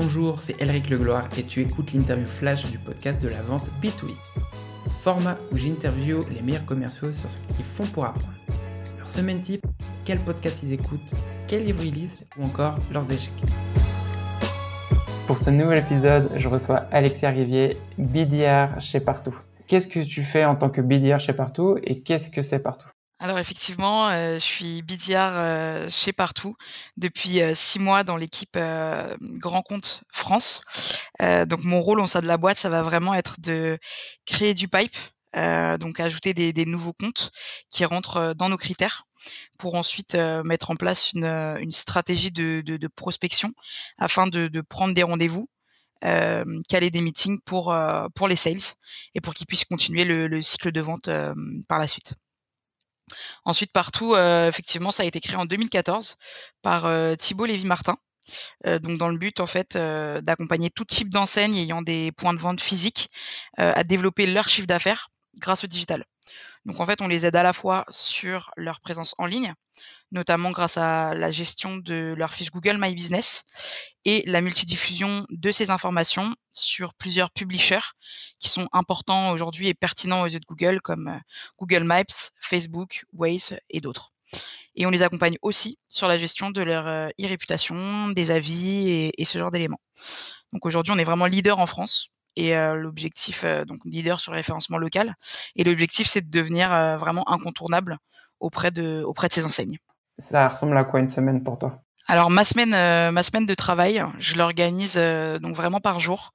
Bonjour, c'est Elric Legloire et tu écoutes l'interview flash du podcast de la vente B2B. Format où j'interview les meilleurs commerciaux sur ce qu'ils font pour apprendre. Leur semaine type, quel podcast ils écoutent, quel livre ils lisent ou encore leurs échecs. Pour ce nouvel épisode, je reçois Alexia Rivier, BDR chez Partout. Qu'est-ce que tu fais en tant que BDR chez Partout et qu'est-ce que c'est Partout? Alors effectivement, euh, je suis BDR euh, chez Partout depuis euh, six mois dans l'équipe Grand Compte France. donc mon rôle au sein de la boîte, ça va vraiment être de créer du pipe, donc ajouter des, nouveaux comptes qui rentrent dans nos critères pour ensuite mettre en place une, stratégie de, prospection afin de, prendre des rendez-vous. caler des meetings pour pour les sales et pour qu'ils puissent continuer le cycle de vente par la suite. Ensuite, partout, euh, effectivement, ça a été créé en 2014 par euh, Thibault Lévy-Martin. Euh, donc dans le but en fait d'accompagner tout type d'enseignes ayant des points de vente physiques à développer leur chiffre d'affaires grâce au digital. Donc en fait, on les aide à la fois sur leur présence en ligne, notamment grâce à la gestion de leur fiche Google My Business et la multidiffusion de ces informations sur plusieurs publishers qui sont importants aujourd'hui et pertinents aux yeux de Google comme euh, Google Maps, Facebook, Waze et d'autres. Et on les accompagne aussi sur la gestion de leur euh, e-réputation, des avis et, ce genre d'éléments. Donc aujourd'hui, on est vraiment leader en France et l'objectif, donc leader sur le référencement local. Et l'objectif, c'est de devenir vraiment incontournable auprès de, auprès de ces enseignes. Ça ressemble à quoi une semaine pour toi? Alors ma semaine, euh, ma semaine de travail, je l'organise euh, donc vraiment par jour.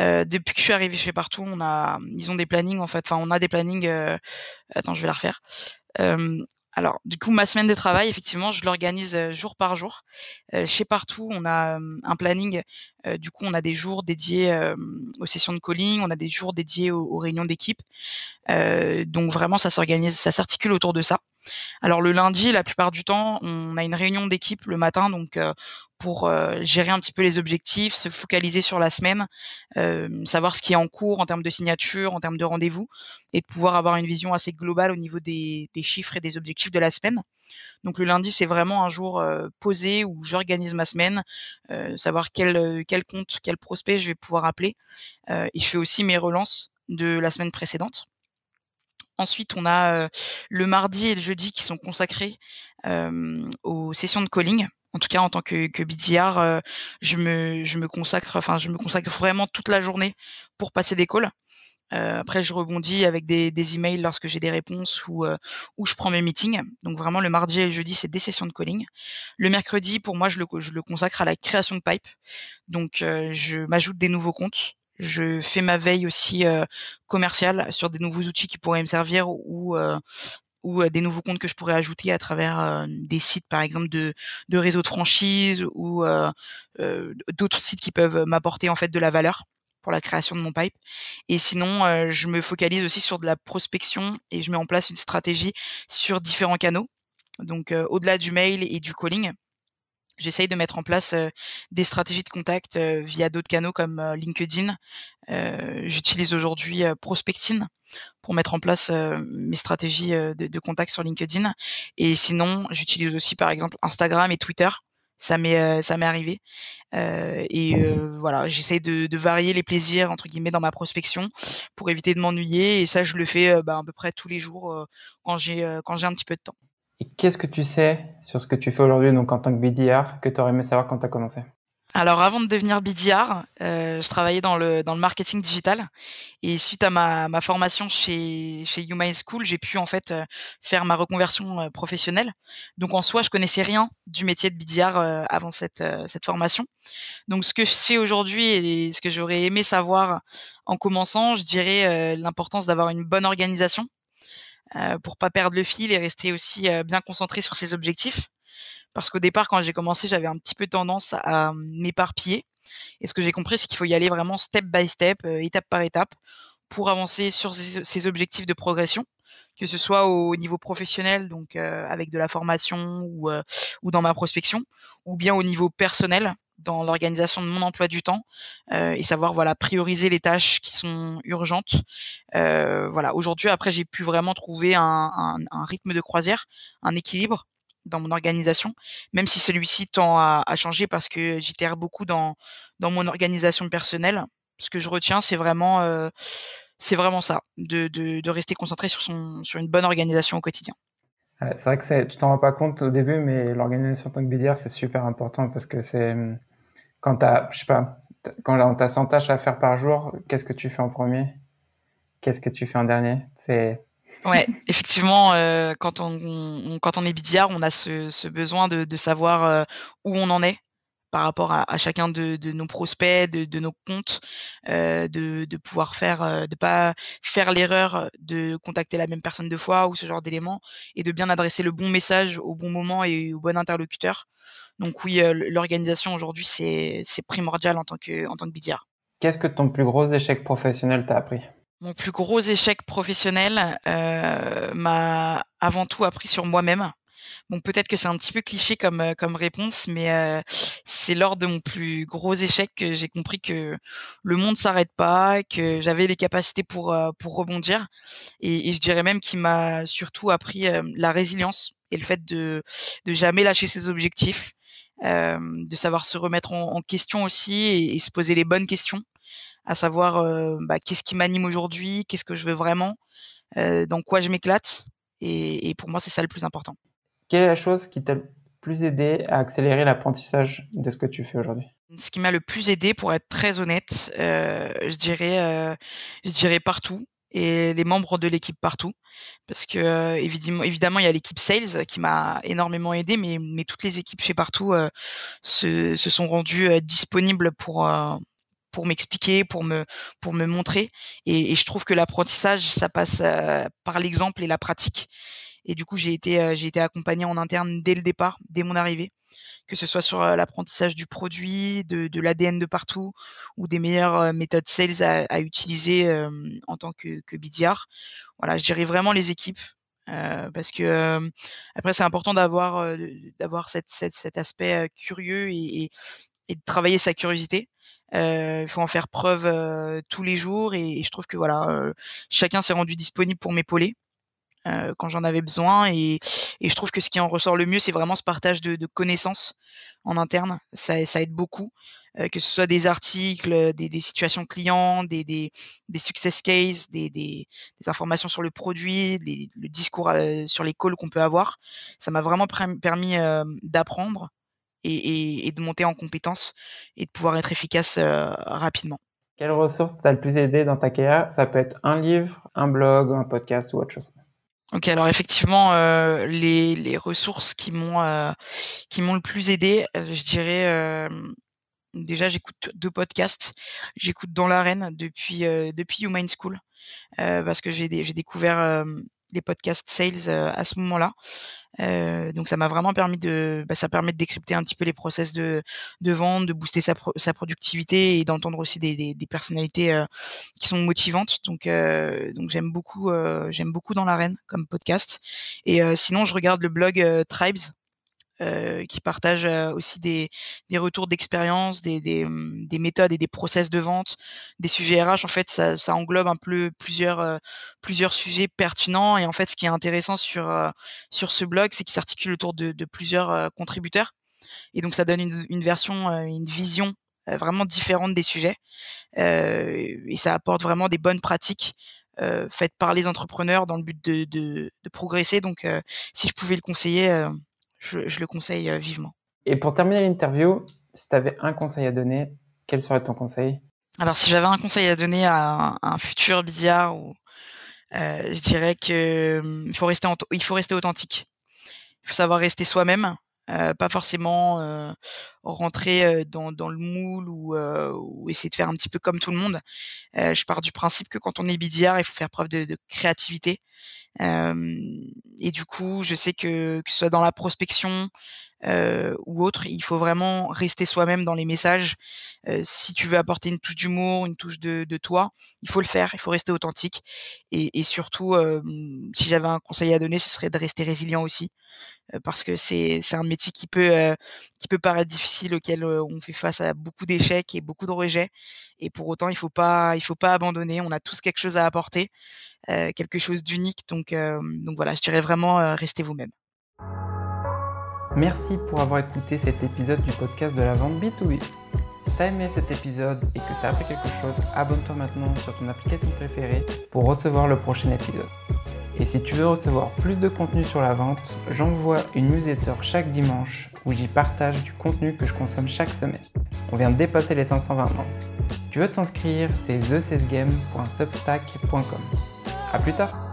Euh, depuis que je suis arrivée chez Partout, on a, ils ont des plannings en fait. Enfin, on a des plannings. attends, je vais la refaire. Alors, du coup, ma semaine de travail, effectivement, je l'organise jour par jour. chez Partout, on a un planning. du coup, on a des jours dédiés aux sessions de calling, on a des jours dédiés aux, aux réunions d'équipe. donc vraiment, ça s'organise, ça s'articule autour de ça. Alors le lundi, la plupart du temps, on a une réunion d'équipe le matin, donc euh, pour euh, gérer un petit peu les objectifs, se focaliser sur la semaine, euh, savoir ce qui est en cours en termes de signature, en termes de rendez-vous, et de pouvoir avoir une vision assez globale au niveau des, chiffres et des objectifs de la semaine. Donc le lundi, c'est vraiment un jour posé où j'organise ma semaine, savoir quel, quel compte, quel prospect je vais pouvoir appeler, et je fais aussi mes relances de la semaine précédente. Ensuite, on a le mardi et le jeudi qui sont consacrés aux sessions de calling. En tout cas, en tant que, que BDR, je me consacre, enfin, je me consacre vraiment toute la journée pour passer des calls. après, je rebondis avec des, des emails lorsque j'ai des réponses ou où je prends mes meetings. Donc vraiment, le mardi et le jeudi, c'est des sessions de calling. Le mercredi, pour moi, je le, je le consacre à la création de pipe. Donc, je m'ajoute des nouveaux comptes. Je fais ma veille aussi commerciale sur des nouveaux outils qui pourraient me servir ou ou des nouveaux comptes que je pourrais ajouter à travers des sites par exemple de, de réseaux de franchise ou d'autres sites qui peuvent m'apporter en fait de la valeur pour la création de mon pipe. Et sinon, je me focalise aussi sur de la prospection et je mets en place une stratégie sur différents canaux. Donc au-delà du mail et du calling, J'essaye de mettre en place des stratégies de contact via d'autres canaux comme LinkedIn. J'utilise aujourd'hui Prospectine pour mettre en place mes stratégies de, contact sur LinkedIn. Et sinon, j'utilise aussi par exemple Instagram et Twitter. Ça m'est ça m'est arrivé. et voilà, j'essaye de, varier les plaisirs entre guillemets dans ma prospection pour éviter de m'ennuyer. Et ça, je le fais bah, à peu près tous les jours quand j'ai quand j'ai un petit peu de temps. Et qu'est-ce que tu sais sur ce que tu fais aujourd'hui donc en tant que BDR que tu aurais aimé savoir quand tu as commencé? Alors avant de devenir BDR, euh, je travaillais dans le dans le marketing digital et suite à ma, ma formation chez chez YouMind School, j'ai pu en fait euh, faire ma reconversion euh, professionnelle. Donc en soi, je connaissais rien du métier de BDR avant cette cette formation. Donc ce que je sais aujourd'hui et ce que j'aurais aimé savoir en commençant, je dirais l'importance d'avoir une bonne organisation euh, pour pas perdre le fil et rester aussi euh, bien concentré sur ses objectifs. Parce qu'au départ, quand j'ai commencé, j'avais un petit peu tendance à m'éparpiller. Et ce que j'ai compris, c'est qu'il faut y aller vraiment step by step, euh, étape par étape, pour avancer sur ses, objectifs de progression, que ce soit au niveau professionnel, donc avec de la formation ou, ou dans ma prospection, ou bien au niveau personnel, dans l'organisation de mon emploi du temps euh, et savoir voilà prioriser les tâches qui sont urgentes. Euh, voilà, aujourd'hui après j'ai pu vraiment trouver un, rythme de croisière, un équilibre dans mon organisation, même si celui-ci tend à, changer parce que j'itère beaucoup dans dans mon organisation personnelle. Ce que je retiens, c'est vraiment euh, c'est vraiment ça, de, de, rester concentré sur son sur une bonne organisation au quotidien. c'est vrai que tu t'en rends pas compte au début, mais l'organisation en tant que BDR, c'est super important parce que c'est quand t'as, je sais pas, quand t'as 100 tâches à faire par jour, qu'est-ce que tu fais en premier? Qu'est-ce que tu fais en dernier? C'est Ouais, effectivement, euh, quand on, est BDR, on a ce, besoin de, de savoir euh, où on en est par rapport à, à chacun de, de, nos prospects, de, de nos comptes, euh, de, de pouvoir faire, euh, de pas faire l'erreur de contacter la même personne deux fois ou ce genre d'éléments, et de bien adresser le bon message au bon moment et au bon interlocuteur. Donc oui, euh, l'organisation aujourd'hui c'est c'est primordial en tant que en tant que BDR. Qu'est-ce que ton plus gros échec professionnel t'a appris? Mon plus gros échec professionnel euh, m'a avant tout appris sur moi-même. Bon, peut-être que c'est un petit peu cliché comme euh, réponse, mais euh, c'est lors de mon plus gros échec que j'ai compris que le monde s'arrête pas, que j'avais les capacités pour euh, pour rebondir, et, je dirais même qu'il m'a surtout appris la résilience et le fait de de jamais lâcher ses objectifs, de savoir se remettre en, question aussi et, se poser les bonnes questions à savoir bah, qu'est-ce qui m'anime aujourd'hui, qu'est-ce que je veux vraiment, dans quoi je m'éclate. Et, pour moi, c'est ça le plus important. Quelle est la chose qui t'a le plus aidé à accélérer l'apprentissage de ce que tu fais aujourd'hui? Ce qui m'a le plus aidé, pour être très honnête, euh, je dirais, euh, je dirais partout et les membres de l'équipe partout parce que euh, évidemment évidemment il y a l'équipe sales qui m'a énormément aidé mais mais toutes les équipes chez partout se, sont rendues disponibles pour pour m'expliquer, pour me pour me montrer. Et, je trouve que l'apprentissage, ça passe par l'exemple et la pratique. Et du coup, j'ai été j'ai été accompagné en interne dès le départ, dès mon arrivée, que ce soit sur l'apprentissage du produit, de, de l'ADN de partout, ou des meilleures méthodes sales à, à utiliser en tant que, que BDR. Voilà, je dirais vraiment les équipes. Euh, parce que euh, après c'est important d'avoir cette, cette, cet aspect curieux et, et, et de travailler sa curiosité il faut en faire preuve tous les jours et, et, je trouve que voilà, chacun s'est rendu disponible pour m'épauler quand j'en avais besoin et, et, je trouve que ce qui en ressort le mieux, c'est vraiment ce partage de, de connaissances en interne. Ça, ça aide beaucoup, que ce soit des articles, des, des situations clients, des, des, des, success cases, des, des, informations sur le produit, les, le discours sur les calls qu'on peut avoir. Ça m'a vraiment permis d'apprendre et, et, et, de monter en compétences et de pouvoir être efficace euh, rapidement. Quelle ressource t'a le plus aidé dans ta carrière Ça peut être un livre, un blog, un podcast ou autre chose. Ok, alors effectivement, euh, les, les, ressources qui m'ont euh, qui m'ont le plus aidé, euh, je dirais euh, déjà j'écoute deux podcasts. J'écoute dans l'arène depuis euh, depuis Human School parce que j'ai j'ai découvert les podcasts sales à ce moment-là. Euh, donc ça m'a vraiment permis de, bah, ça permet de décrypter un petit peu les process de, de vente, de booster sa, sa productivité et d'entendre aussi des, des, des personnalités euh, qui sont motivantes. Donc, euh, donc j'aime beaucoup, j'aime beaucoup dans l'arène comme podcast. Et sinon, je regarde le blog Tribes euh, qui partagent euh, aussi des, retours d'expérience, des, des, des, méthodes et des process de vente, des sujets RH. En fait, ça, englobe un peu plusieurs, euh, plusieurs sujets pertinents. Et en fait, ce qui est intéressant sur, sur ce blog, c'est qu'il s'articule autour de, plusieurs contributeurs. Et donc, ça donne une, version, une vision vraiment différente des sujets. et ça apporte vraiment des bonnes pratiques faites par les entrepreneurs dans le but de, progresser. Donc, si je pouvais le conseiller, je, je le conseille euh, vivement. Et pour terminer l'interview, si tu avais un conseil à donner, quel serait ton conseil? Alors, si j'avais un conseil à donner à un, à un futur billard, ou, euh, je dirais que il faut rester, il faut rester authentique. Il faut savoir rester soi-même, euh, pas forcément euh, rentrer euh, dans, dans, le moule ou, euh, ou, essayer de faire un petit peu comme tout le monde. Euh, je pars du principe que quand on est BDR, il faut faire preuve de, de créativité. Et du coup, je sais que que ce soit dans la prospection ou autre, il faut vraiment rester soi-même dans les messages. si tu veux apporter une touche d'humour, une touche de, de, toi, il faut le faire. Il faut rester authentique. Et, et surtout, si j'avais un conseil à donner, ce serait de rester résilient aussi parce que c'est un métier qui peut euh, qui peut paraître difficile auquel on fait face à beaucoup d'échecs et beaucoup de rejets et pour autant il faut pas il faut pas abandonner on a tous quelque chose à apporter euh, quelque chose d'unique donc euh, donc voilà je dirais vraiment restez vous-même Merci pour avoir écouté cet épisode du podcast de la vente B2B. Si t'as aimé cet épisode et que t'as appris quelque chose, abonne-toi maintenant sur ton application préférée pour recevoir le prochain épisode. Et si tu veux recevoir plus de contenu sur la vente, j'envoie une newsletter chaque dimanche où j'y partage du contenu que je consomme chaque semaine. On vient de dépasser les 520 membres. Si tu veux t'inscrire, c'est thecesgame.substack.com. A plus tard